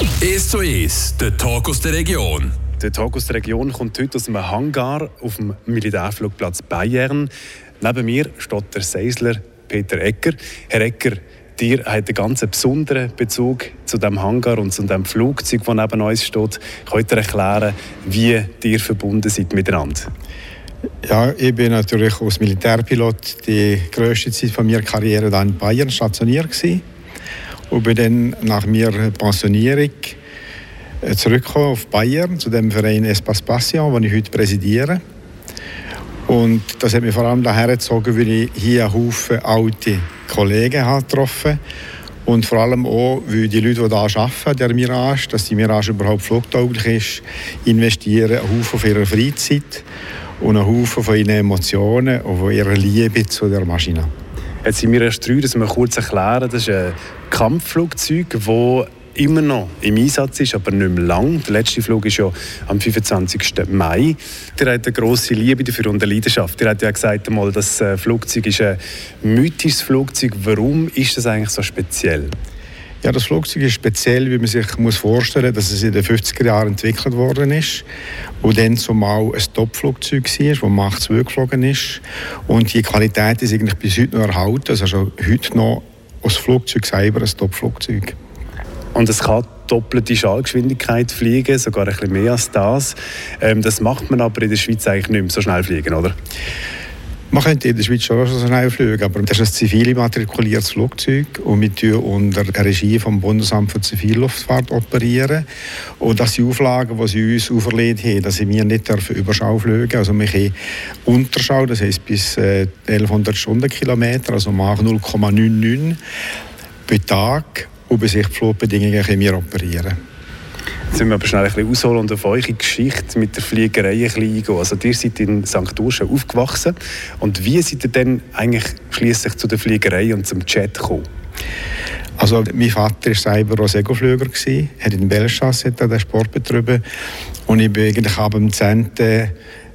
1 zu 1, der Talk aus der Region. Der Talk aus der Region kommt heute aus einem Hangar auf dem Militärflugplatz Bayern. Neben mir steht der Seisler Peter Ecker. Herr Ecker, dir hat einen ganz besonderen Bezug zu dem Hangar und zu dem Flugzeug, das neben uns steht. Könnt ihr erklären, wie ihr verbunden seid miteinander? Ja, ich bin natürlich als Militärpilot die grösste Zeit von meiner Karriere dann in Bayern stationiert gewesen. Und bin dann nach meiner Pensionierung äh, zurückgekommen auf Bayern zu dem Verein Espace Passion, den ich heute präsidiere. Und das hat mich vor allem daher gezogen, weil ich hier einen Haufen alte Kollegen habe getroffen und vor allem auch, weil die Leute, die hier arbeiten, der Mirage, dass die Mirage überhaupt flugtauglich ist, investieren einen Haufen ihrer Freizeit und einen Haufen von ihren Emotionen und von ihrer Liebe zu der Maschine. Jetzt sind wir erst drei, dass wir kurz erklären, das ist ein Kampfflugzeug, das immer noch im Einsatz ist, aber nicht mehr lang. Der letzte Flug ist ja am 25. Mai. Der hat eine grosse Liebe dafür und eine Leidenschaft. Der hat ja gesagt, das äh, Flugzeug ist ein mythisches Flugzeug. Warum ist das eigentlich so speziell? Ja, das Flugzeug ist speziell, wie man sich muss vorstellen muss, dass es in den 50er Jahren entwickelt worden ist und dann zumal ein Top-Flugzeug war, das Mach 2 geflogen ist. Und die Qualität ist eigentlich bis heute noch erhalten. Also heute noch als Flugzeug selber ein Top-Flugzeug. Und es kann doppelte Schallgeschwindigkeit fliegen, sogar ein bisschen mehr als das. Ähm, das macht man aber in der Schweiz eigentlich nicht mehr so schnell fliegen, oder? Man könnte in der Schweiz schon so schnell fliegen, aber das ist ein zivil immatrikuliertes Flugzeug und wir tun unter der Regie vom Bundesamt für Zivilluftfahrt operieren. Und das sind Auflagen, die sie uns auferlegt haben, dass wir nicht dürfen Überschau fliegen Also wir können Unterschau, das heisst bis äh, 1100 Stundenkilometer, also Mach 0,99 pro Tag und bei sich Flugbedingungen können wir operieren. Jetzt müssen wir aber schnell ein bisschen ausholen und auf eure Geschichte mit der Fliegerei ein bisschen eingehen. Also ihr seid in St. Urschen aufgewachsen und wie seid ihr denn eigentlich schließlich zu der Fliegerei und zum Jet gekommen? Also mein Vater war selber auch Segelflüger, hat in Belschas den Sport betrieben und ich bin eigentlich ab dem 10.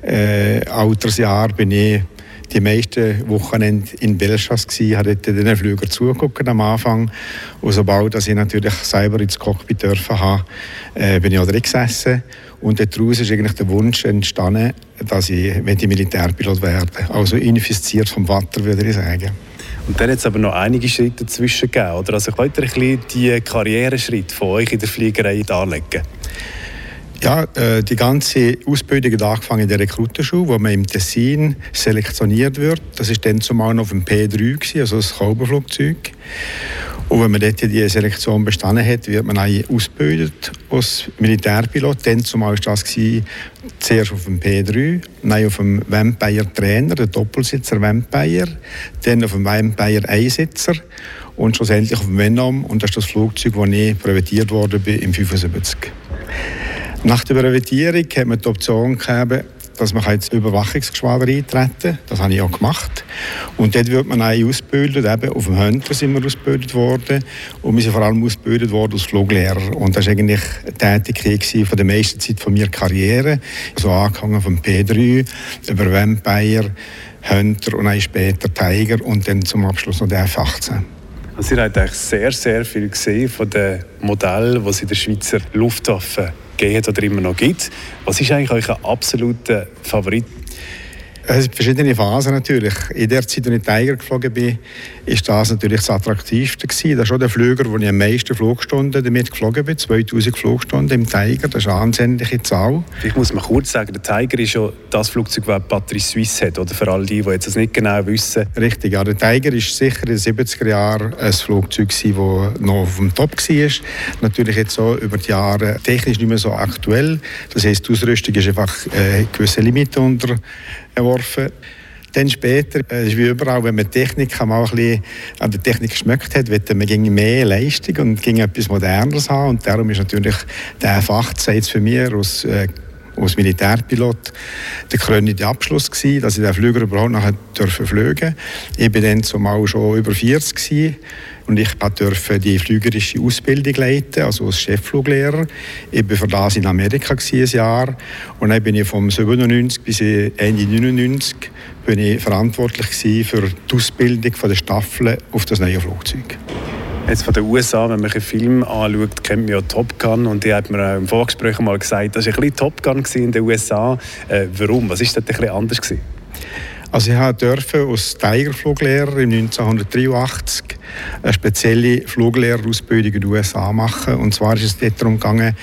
Äh, Altersjahr bin ich die meisten Wochenende in Belfast gsi, habe den Flüger zugeguckt am Anfang. Und sobald ich natürlich selber ins Cockpit dürfen habe, äh, bin ich auch drin gesessen. Und daraus ist eigentlich der Wunsch entstanden, dass ich Militärpilot werden Also infiziert vom Vater, würde ich sagen. Und dann hat es aber noch einige Schritte dazwischen gegeben. Oder? Also könnt ihr ein bisschen die Karriereschritte von euch in der Fliegerei darlegen? Ja, äh, die ganze Ausbildung hat angefangen in der Rekrutenschule, wo man im Tessin selektioniert wird. Das ist dann zumal noch auf dem P3, gewesen, also das Kauberflugzeug. Und wenn man dort die Selektion bestanden hat, wird man ausgebildet als Militärpilot. Dann zumal war das gewesen, zuerst auf dem P3, dann auf dem Vampire Trainer, der Doppelsitzer Vampire, dann auf dem Vampire Einsitzer und schlussendlich auf dem Venom. Und das ist das Flugzeug, das ich präventiert bin im 75. Nach der Brevetierung hat man die Option gegeben, dass man ins Überwachungsgeschwader eintreten kann. Das habe ich auch gemacht. Und dort wird man auch ausgebildet. Eben auf dem Hunter sind wir ausgebildet worden. Und wir sind vor allem ausgebildet worden als Fluglehrer. Und das war eigentlich eine Tätigkeit von der meisten Zeit von meiner Karriere. So angefangen vom P3 über Vampire, Hunter und dann später Tiger und dann zum Abschluss noch der F-18. Also ihr habt eigentlich sehr, sehr viel gesehen von den Modellen, die in der Schweizer Luftwaffe gegeben hat oder immer noch gibt. Was ist eigentlich euer absoluter Favorit? Es sind verschiedene Phasen natürlich. In der Zeit, als ich Tiger geflogen bin, ist das natürlich das Attraktivste gewesen. Das ist auch der Flüger, wo ich am meisten Flugstunden damit geflogen bin. 2000 Flugstunden im Tiger, das ist eine ansehnliche Zahl. Ich muss mal kurz sagen, der Tiger ist ja das Flugzeug, das Patrice Suisse hat, oder für all die, die jetzt das nicht genau wissen. Richtig, ja. Der Tiger ist sicher in den 70er Jahren ein Flugzeug das noch auf dem Top war. Natürlich jetzt so über die Jahre technisch nicht mehr so aktuell. Das heisst, die Ausrüstung ist einfach äh, gewisse Limiten unter geworfen. Dann später, äh, ist wie überall, wenn man Technik mal ein bisschen an der Technik geschmeckt hat, wollte man ging mehr Leistung und ging etwas Moderneres haben. Und darum ist natürlich der F-18 jetzt für mich aus äh, als Militärpilot der krönende Abschluss gewesen, dass ich den Flüger überhaupt nachher dürfen fliegen. Ich bin dann zumal schon über 40 gewesen und ich durfte die flügerische Ausbildung leiten, also als Cheffluglehrer. Ich war für das in Amerika ein Jahr und dann bin ich vom 97 bis Ende 99 bin ich verantwortlich für die Ausbildung der Staffeln auf das neue Flugzeug. Jetzt von den USA, wenn man einen Film anschaut, kennt man ja Top Gun und die hat mir im Vorgespräch mal gesagt, das war ein bisschen Top Gun in den USA. Äh, warum? Was war dort ein anders? Gewesen? Also ich durfte als Tigerfluglehrer im 1983 eine spezielle Fluglehrerausbildung in den USA machen. Und zwar ist es darum gegangen,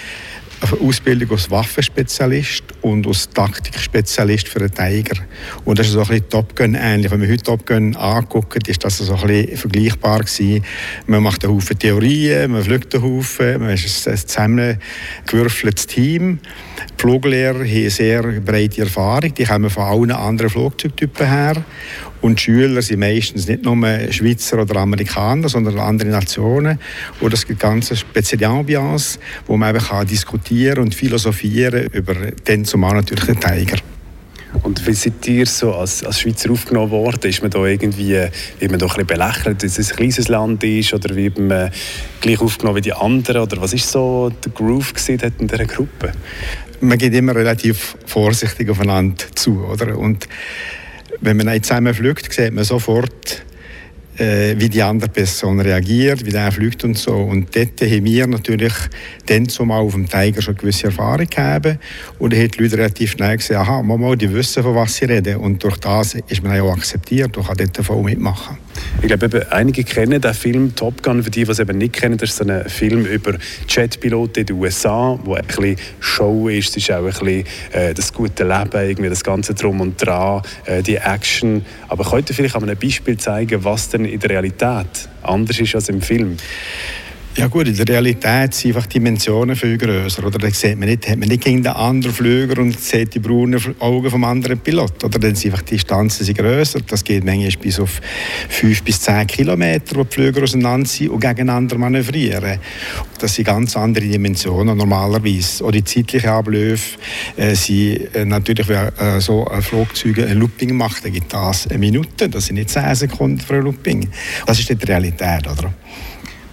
eine Ausbildung als Waffenspezialist und als Taktikspezialist für den Tiger. Und das ist so ein bisschen Top Gun ähnlich. Wenn man heute Top Gun anguckt, ist das so ein bisschen vergleichbar gewesen. Man macht einen Haufen Theorien, man fliegt einen Haufen, man ist ein zusammengewürfeltes Team. Die Fluglehrer haben eine sehr breite Erfahrung, die kommen von allen anderen Flugzeugtypen her. Und die Schüler sind meistens nicht nur Schweizer oder Amerikaner, sondern andere Nationen. Und es gibt ganz spezielle Ambiance, wo man eben diskutieren und philosophieren über den zumal natürlich den Tiger. Und wie seid ihr so als, als Schweizer aufgenommen worden? Ist man da irgendwie, wird man da ein bisschen belächelt, dass es ein kleines Land ist? Oder wird man gleich aufgenommen wie die anderen? Oder was ist so der Groove in dieser Gruppe? Man geht immer relativ vorsichtig aufeinander zu, oder? Und wenn man zusammen fliegt, sieht man sofort, wie die andere Person reagiert, wie der fliegt und so. Und dort haben wir natürlich dann zumal auf dem Tiger schon gewisse Erfahrung gehabt. Und dann haben die Leute relativ schnell gesagt, aha, Mama, die wissen, von was sie reden. Und durch das ist man auch akzeptiert und kann dort voll mitmachen. Ich glaube, einige kennen den Film Top Gun. Für die, die es eben nicht kennen, das ist so ein Film über Jetpiloten in den USA, wo ein bisschen Show ist. Es ist auch ein bisschen äh, das gute Leben, irgendwie das ganze Drum und Dran, äh, die Action. Aber könnt ihr vielleicht an einem Beispiel zeigen, was denn in der Realität anders ist als im Film? Ja gut, in der Realität sind einfach die Dimensionen viel größer. Oder da sieht man nicht, hat man nicht gegen den anderen Flüger und sieht die braunen Augen vom anderen Pilot. Oder dann sind einfach die Distanzen größer. Das geht manchmal bis auf 5 bis 10 Kilometer, wo die Flüger auseinander sind und gegeneinander manövrieren. Das sind ganz andere Dimensionen normalerweise. Auch die zeitlichen Abläufe äh, sind äh, natürlich, wenn äh, so ein Flugzeug ein Looping macht, dann gibt das eine Minute. Das sind nicht 10 Sekunden für ein Looping. Das ist die Realität, oder?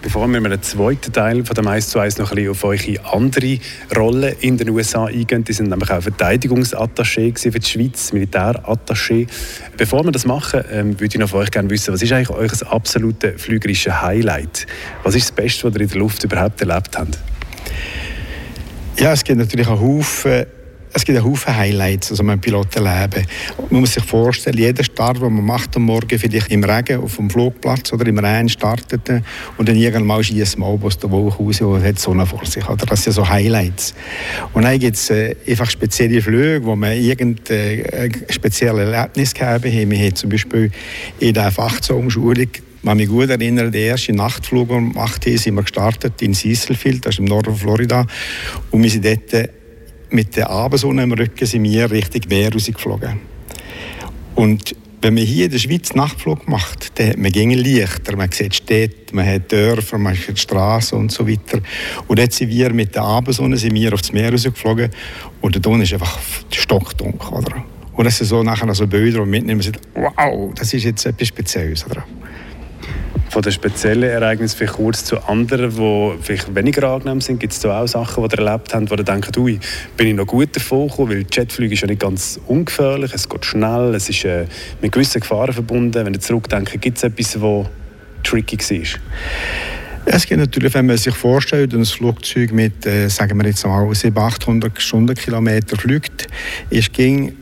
Bevor wir mit dem zweiten Teil von dem 1 zu 1 noch ein bisschen auf eure andere Rolle in den USA eingehen, die sind nämlich auch Verteidigungsattaché für die Schweiz, Militärattaché. Bevor wir das machen, ähm, würde ich noch von euch gerne wissen, was ist eigentlich euer absolutes flügerisches Highlight? Was ist das Beste, was ihr in der Luft überhaupt erlebt habt? Ja, es gibt natürlich einen Haufen es gibt einen Haufen Highlights, also mein Pilotenleben. Man muss sich vorstellen, jeder Start, den man macht am Morgen, vielleicht im Regen auf dem Flugplatz oder im Rhein startet und dann irgendwann schießt man aus der Wolke raus und hat die Sonne vor sich. Oder? Das sind so Highlights. Und dann gibt es äh, einfach spezielle Flüge, wo man irgendein äh, spezielles Erlebnis gehabt haben. Wir haben zum Beispiel in der Fachzonenschulung ich kann mich gut erinnern, der erste Nachtflug, wir gemacht haben, sind wir gestartet in Cecilfield, das ist im Norden Florida. Und wir sind dort mit der Abendsonne im Rücken sind wir Richtung Meer rausgeflogen. Und wenn man hier in der Schweiz Nachtflug macht, dann hat man gegen Lichter, man sieht Städte, man hat Dörfer, man sieht Straßen und so weiter. Und jetzt sind wir mit der Abendsonne sind wir aufs Meer rausgeflogen und der Ton ist einfach stockdunkel. Oder? Und das sind so nachher so Bilder, man mitnehmen und sagt, wow, das ist jetzt etwas Spezielles. Oder? Von den speziellen Ereignissen vielleicht kurz zu anderen, die vielleicht weniger angenehm sind? Gibt es da auch Sachen, die ihr erlebt habt, wo ihr denkt, ui, bin ich noch gut davon gekommen? Weil Jetflüge ist ja nicht ganz ungefährlich, es geht schnell, es ist äh, mit gewissen Gefahren verbunden. Wenn ihr zurückdenkt, gibt es etwas, das tricky war? Es gibt natürlich, wenn man sich vorstellt, ein Flugzeug mit, äh, sagen wir jetzt mal, 700, 800 Stundenkilometer fliegt, ist ging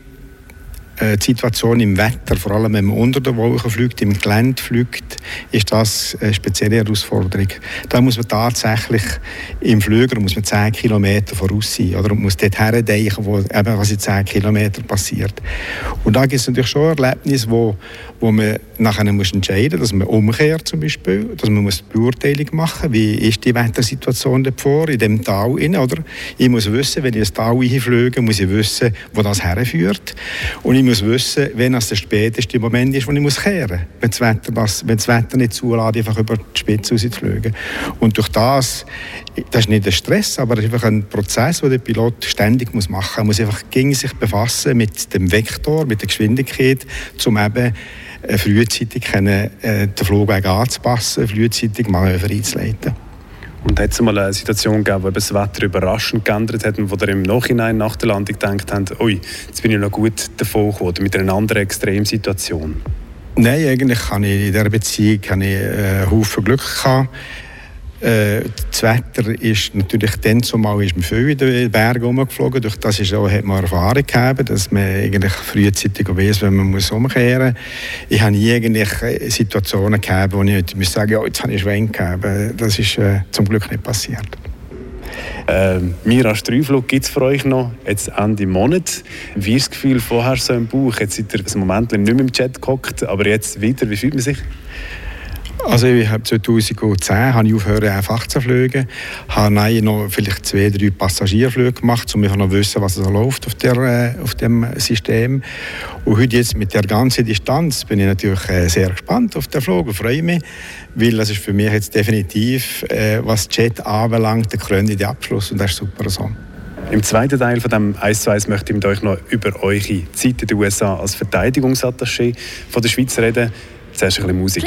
äh, die Situation im Wetter, vor allem wenn man unter der Wolke fliegt, im Gelände fliegt, ist das eine spezielle Herausforderung. Da muss man tatsächlich im Flüger muss man 10 Kilometer voraus sein oder man muss dort herdenken, wo eben was in 10 Kilometern passiert. Und da gibt es natürlich schon Erlebnisse, wo, wo man nachher muss entscheiden muss, dass man umkehrt zum Beispiel, dass man muss die Beurteilung machen wie ist die Wettersituation dort vor, in dem Tal rein, oder? Ich muss wissen, wenn ich ins Tal hinfliege, muss ich wissen, wo das herführt. Und ich muss wissen, wenn es der späteste Moment ist, wo ich muss kehren muss. Wenn das Wetter, wenn das Wetter nicht zulässt, einfach über die Spitze rauszufliegen. Und durch das, das ist nicht ein Stress, aber es ist einfach ein Prozess, den der Pilot ständig muss machen muss. Er muss einfach gegen sich befassen mit dem Vektor, mit der Geschwindigkeit, um eben äh, frühzeitig können, äh, den Flugweg anzupassen, frühzeitig Manöver einzuleiten. Und hat es mal eine Situation gegeben, wo das Wetter überraschend geändert hat und wo ihr im Nachhinein nach der Landung gedacht habt, ui, jetzt bin ich noch gut davon gekommen, mit einer anderen Extremsituation? Nein, eigentlich habe ich in dieser Beziehung habe ich, äh, Haufen Glück gehabt. Äh, das Wetter ist natürlich dann zumal ist man viel in den Bergen rumgeflogen. Durch das ist auch, hat man Erfahrung gehabt, dass man eigentlich frühzeitig weiß, wenn man muss umkehren muss. Ich habe nie eigentlich äh, Situationen gehabt, wo ich muss sagen, ja, jetzt habe ich Schwenk gehabt. Das ist äh, zum Glück nicht passiert. Ähm, Mira Streiflug gibt es für euch noch jetzt Ende Monat. Wie ist das Gefühl vorher so im Bauch? Jetzt seid ihr ein Moment nicht mehr im Chat gehockt, aber jetzt wieder. Wie fühlt man sich? Also ich habe 2010 habe ich aufgehört, einfach zu fliegen. Habe noch vielleicht zwei, drei Passagierflüge gemacht, um noch zu wissen, was da läuft auf, der, äh, auf dem System. Und heute jetzt mit der ganzen Distanz bin ich natürlich äh, sehr gespannt auf den Flug und freue mich, weil das ist für mich jetzt definitiv, äh, was Jet anbelangt, der krönende Abschluss und das ist super so. Im zweiten Teil von dem 1 zu 1 möchte ich mit euch noch über eure Zeit in den USA als Verteidigungsattaché von der Schweiz reden. Zuerst ein bisschen Musik.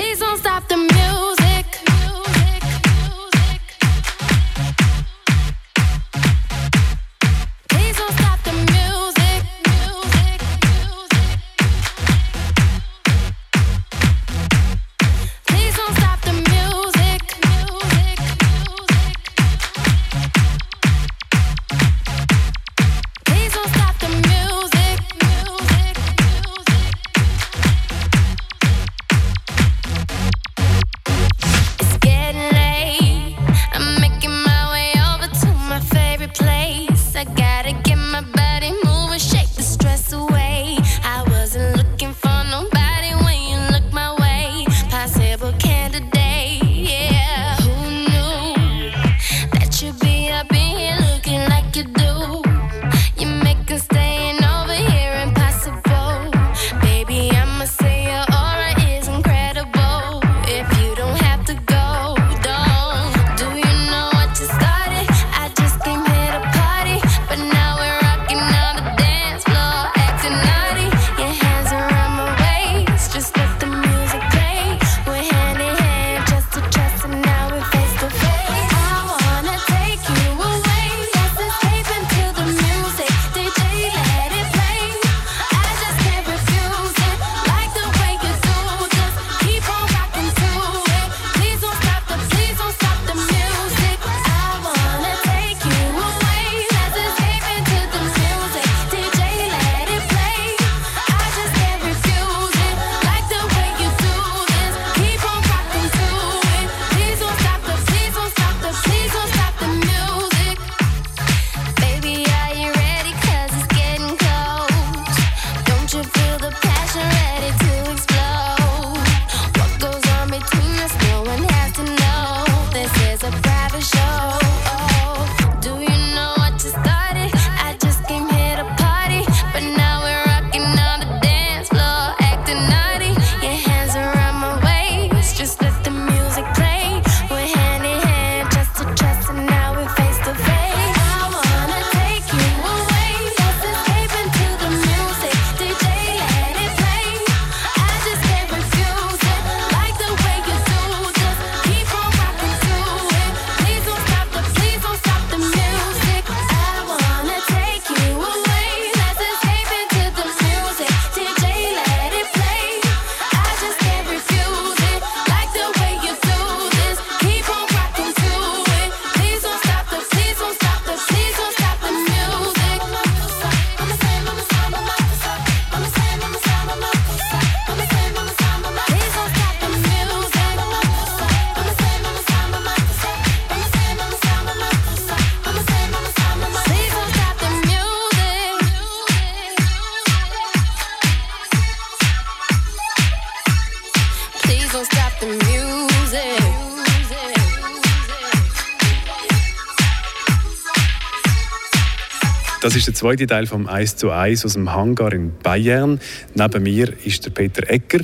Das ist der zweite Teil vom 1 zu 1 aus dem Hangar in Bayern. Neben mir ist der Peter Ecker,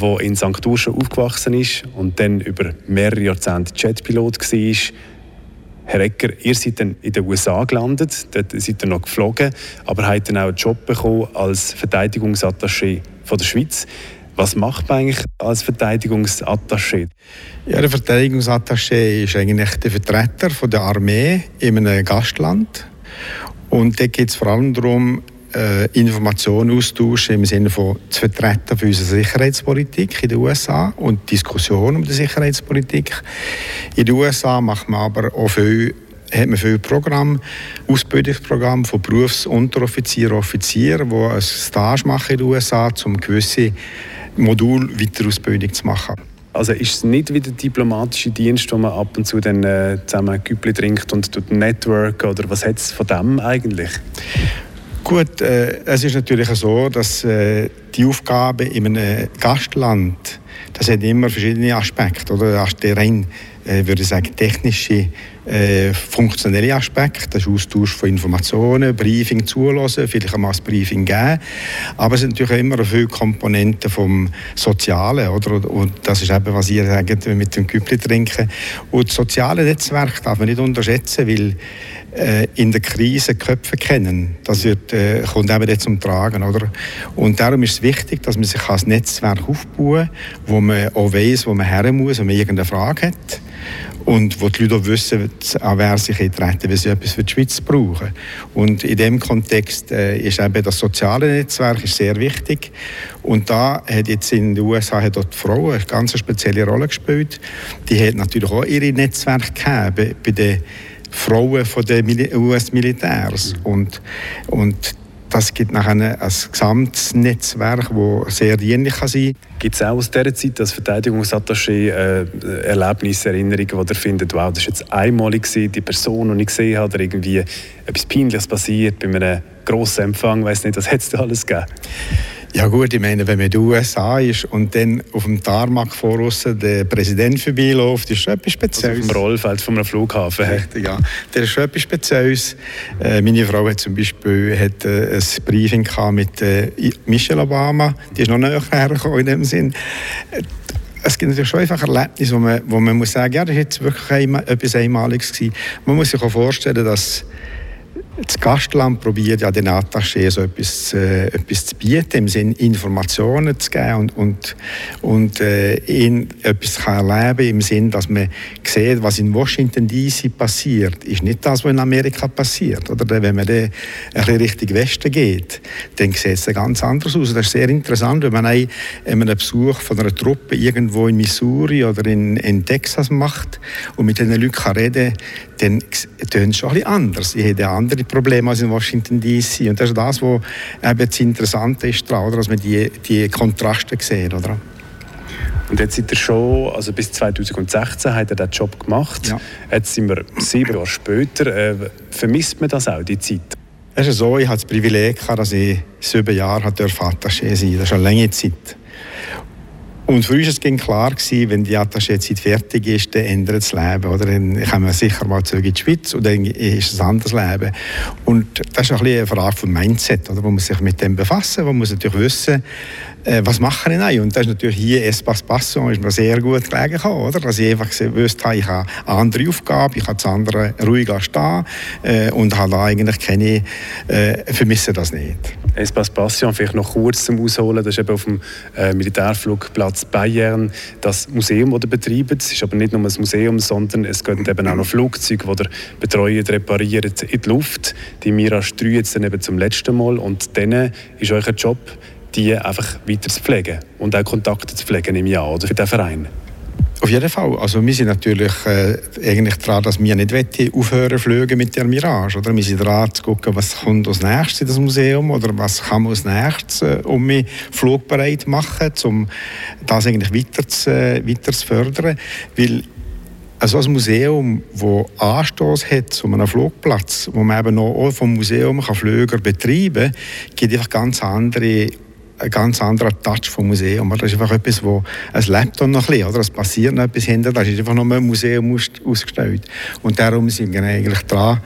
der in St. Urschen aufgewachsen ist und dann über mehrere Jahrzehnte Jetpilot war. Herr Ecker, ihr seid dann in den USA gelandet, dort seid ihr noch geflogen, aber habt dann auch einen Job bekommen als Verteidigungsattaché von der Schweiz. Was macht man eigentlich als Verteidigungsattaché? Ja, der Verteidigungsattaché ist eigentlich der Vertreter der Armee in einem Gastland. Und da geht es vor allem darum, äh, Informationen austauschen im Sinne von zu vertreten für unsere Sicherheitspolitik in den USA und Diskussionen um die Sicherheitspolitik. In den USA macht man aber auch viel hat man viele Programme, Ausbildungsprogramme von Berufsunteroffizieren und Offizieren, die ein Stage machen in den USA, um gewisse Modul Weiterausbildung zu machen. Also ist es nicht wie der diplomatische Dienst, wo man ab und zu dann äh, zusammen Güppli trinkt und tut Network oder was hat es von dem eigentlich? Gut, äh, es ist natürlich so, dass äh, die Aufgabe in einem Gastland, das hat immer verschiedene Aspekte, oder? Der rein äh, würde ich sagen, technische, äh, funktionelle Aspekte. Das ist Austausch von Informationen, Briefing zulassen, vielleicht einmal ein Briefing geben. Aber es sind natürlich immer viele Komponenten vom Sozialen, oder? Und das ist eben, was ihr sagt, mit dem Küppli trinken. Und das soziale Netzwerk darf man nicht unterschätzen, weil äh, in der Krise Köpfe kennen. Das wird, äh, kommt eben jetzt zum Tragen. Oder? Und darum ist es wichtig, dass man sich als Netzwerk aufbauen wo man auch weiss, wo man her muss, wenn man irgendeine Frage hat und wo die Leute auch wissen, an wer sich treten, wenn sie etwas für die Schweiz brauchen. Und in diesem Kontext äh, ist eben das soziale Netzwerk sehr wichtig. Und da hat jetzt in den USA hat dort die Frau eine ganz spezielle Rolle gespielt. Die hat natürlich auch ihre Netzwerke gehabt bei den Frauen von den US-Militärs. Und, und das gibt nachher ein gesamtes Netzwerk, das sehr dienlich kann sein kann. Gibt es auch aus dieser Zeit als Verteidigungsattaché äh, Erlebnisse, Erinnerungen, wo ihr findet, wow, das war jetzt einmalig, gewesen, die Person, die ich gesehen habe, oder irgendwie etwas Peinliches passiert bei einem grossen Empfang, weiß nicht, was hätte es da alles gegeben? Ja gut, ich meine, wenn man in den USA ist und dann auf dem Tarmac voraus der Präsident vorbeiläuft, ist schon etwas Spezielles. Also auf dem Rollfeld von einem Flughafen. Richtig, ja. Das ist schon etwas Spezielles. Äh, meine Frau hat zum Beispiel hat, äh, ein Briefing mit äh, Michelle Obama, die ist noch näher hergekommen in dem Sinn es gibt natürlich schon einfach Erlebnisse, wo man, wo man muss sagen, ja, das ist jetzt wirklich einmal, etwas Einmaliges gewesen. Man muss sich auch vorstellen, dass das Gastland probiert ja den Attachés so etwas, äh, etwas zu bieten, im Sinne Informationen zu geben und, und, und äh, ihn etwas kann erleben im Sinne, dass man sieht, was in Washington D.C. passiert, ist nicht das, was in Amerika passiert. Oder wenn man dann ein bisschen Richtung Westen geht, dann sieht es ganz anders aus. Das ist sehr interessant, wenn man einen, einen Besuch von einer Truppe irgendwo in Missouri oder in, in Texas macht und mit diesen Leuten kann reden dann tönt es schon ein bisschen anders. Ich habe andere Probleme als in Washington D.C. Und das ist das, was eben das Interessante ist daran, dass man die, die Kontraste sieht. Oder? Und jetzt seid ihr schon, also bis 2016 hat er diesen Job gemacht. Ja. Jetzt sind wir sieben Jahre später. Äh, vermisst man das auch, die Zeit? Es ist so, ich hatte das Privileg, dass ich sieben Jahre Attaché sein durfte. Das ist eine lange Zeit. Und für uns war klar, gewesen, wenn die Attaché-Zeit fertig ist, dann ändert das Leben. Oder? Dann kommen wir sicher mal zurück in die Schweiz und dann ist es ein anderes Leben. Und das ist ein eine Frage von Mindset, oder? wo man sich mit dem befassen muss. Man muss natürlich wissen, äh, was mache ich denn? Und das ist natürlich hier Espace Passion ist mir sehr gut gelegen oder? Dass ich einfach gewusst habe, ich habe eine andere Aufgabe, ich habe das andere ruhig stehen äh, und habe da eigentlich keine, äh, vermisse das nicht. Espace Passion, vielleicht noch kurz zum Ausholen, das ist eben auf dem äh, Militärflugplatz Bayern das Museum, das betreibt. Es ist aber nicht nur ein Museum, sondern es gehen eben auch noch Flugzeuge, die ihr betreut, repariert in die Luft. Die Mirage 3 jetzt dann eben zum letzten Mal und dann ist euer Job, die einfach weiter zu pflegen und auch Kontakte zu pflegen im Jahr oder für den Verein? Auf jeden Fall. Also wir sind natürlich äh, eigentlich daran, dass wir nicht aufhören fliegen mit der Mirage. Oder? Wir sind daran zu gucken, was kommt als nächstes in das Museum oder was kann man als nächstes, äh, um mich flugbereit machen, um das eigentlich weiter zu, äh, weiter zu fördern. Weil also ein Museum, das Anstoß hat zu einem Flugplatz, wo man eben noch vom Museum kann Flüger betreiben kann, gibt einfach ganz andere ein ganz anderer Touch vom Museum. Das ist einfach etwas, wo es lebt dann noch ein bisschen, oder? Es passiert noch etwas hinter, das ist einfach noch ein Museum ausgestellt. Und darum sind wir eigentlich dran,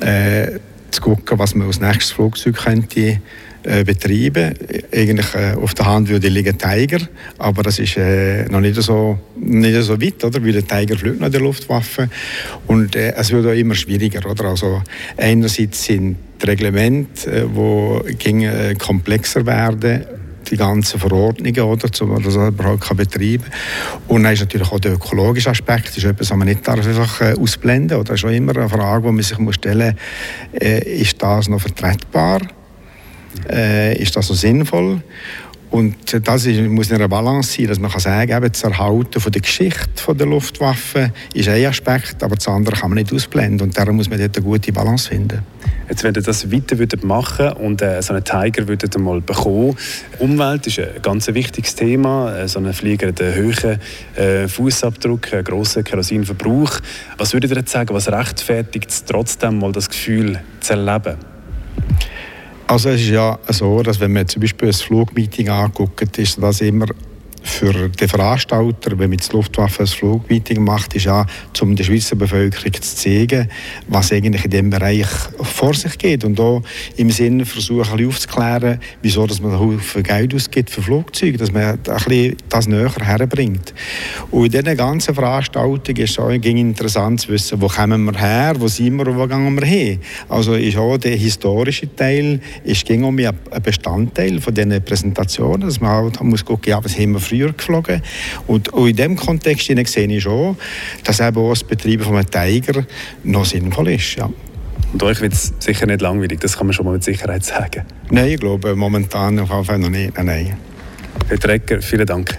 äh, zu gucken, was man als nächstes Flugzeug könnte äh, betreiben. Eigentlich äh, auf der Hand würde liegen Tiger, aber das ist äh, noch nicht so, nicht so weit, oder? weil der Tiger fliegt noch der Luftwaffe und äh, es wird auch immer schwieriger. Oder? Also einerseits sind die Reglemente, die äh, komplexer werden die ganzen Verordnungen, oder, um das überhaupt betreiben kann. Und dann ist natürlich auch der ökologische Aspekt, das ist etwas, was man nicht einfach ausblenden darf. Das ist auch immer eine Frage, die man sich stellen muss, ist das noch vertretbar? Äh, ist das so sinnvoll. Und das ist, muss in einer Balance sein, dass man kann sagen kann, das Erhalten von der Geschichte der Luftwaffe ist ein Aspekt, aber das andere kann man nicht ausblenden. Und darum muss man dort eine gute Balance finden. Jetzt, wenn ihr das weiter würdet machen und äh, so einen Tiger würdet mal bekommen, Umwelt ist ein ganz wichtiges Thema. Äh, so ein Flieger hat einen hohen äh, Fußabdruck, einen grossen Kerosinverbrauch. Was würdet ihr jetzt sagen, was rechtfertigt es trotzdem mal das Gefühl zu erleben? Also es ist ja so, dass wenn man zum Beispiel ein Flugmeeting anguckt, ist das immer für den Veranstalter, wenn man die Luftwaffe ein Flugmeeting macht, ist ja, um der Schweizer Bevölkerung zu zeigen, was eigentlich in diesem Bereich vor sich geht. Und auch im Sinne versuchen, aufzuklären, wieso dass man Haufen Geld ausgibt für Flugzeuge, dass man ein das näher herbringt. Und in diesen ganzen Veranstaltungen ist es auch interessant zu wissen, wo kommen wir her, wo sind wir und wo gehen wir hin. Also ist auch der historische Teil ist ging um ein Bestandteil von diesen Präsentationen, dass man halt muss gucken, ja, was haben wir früher geflogen. Und, in diesem Kontext sehe ich schon, dass eben auch das Betreiben von einem Tiger noch sinnvoll ist. Ja. Und euch wird es sicher nicht langweilig, das kann man schon mal mit Sicherheit sagen. Nein, ich glaube momentan auf jeden Fall noch nicht. Nein, nein. Herr Trecker, vielen Dank.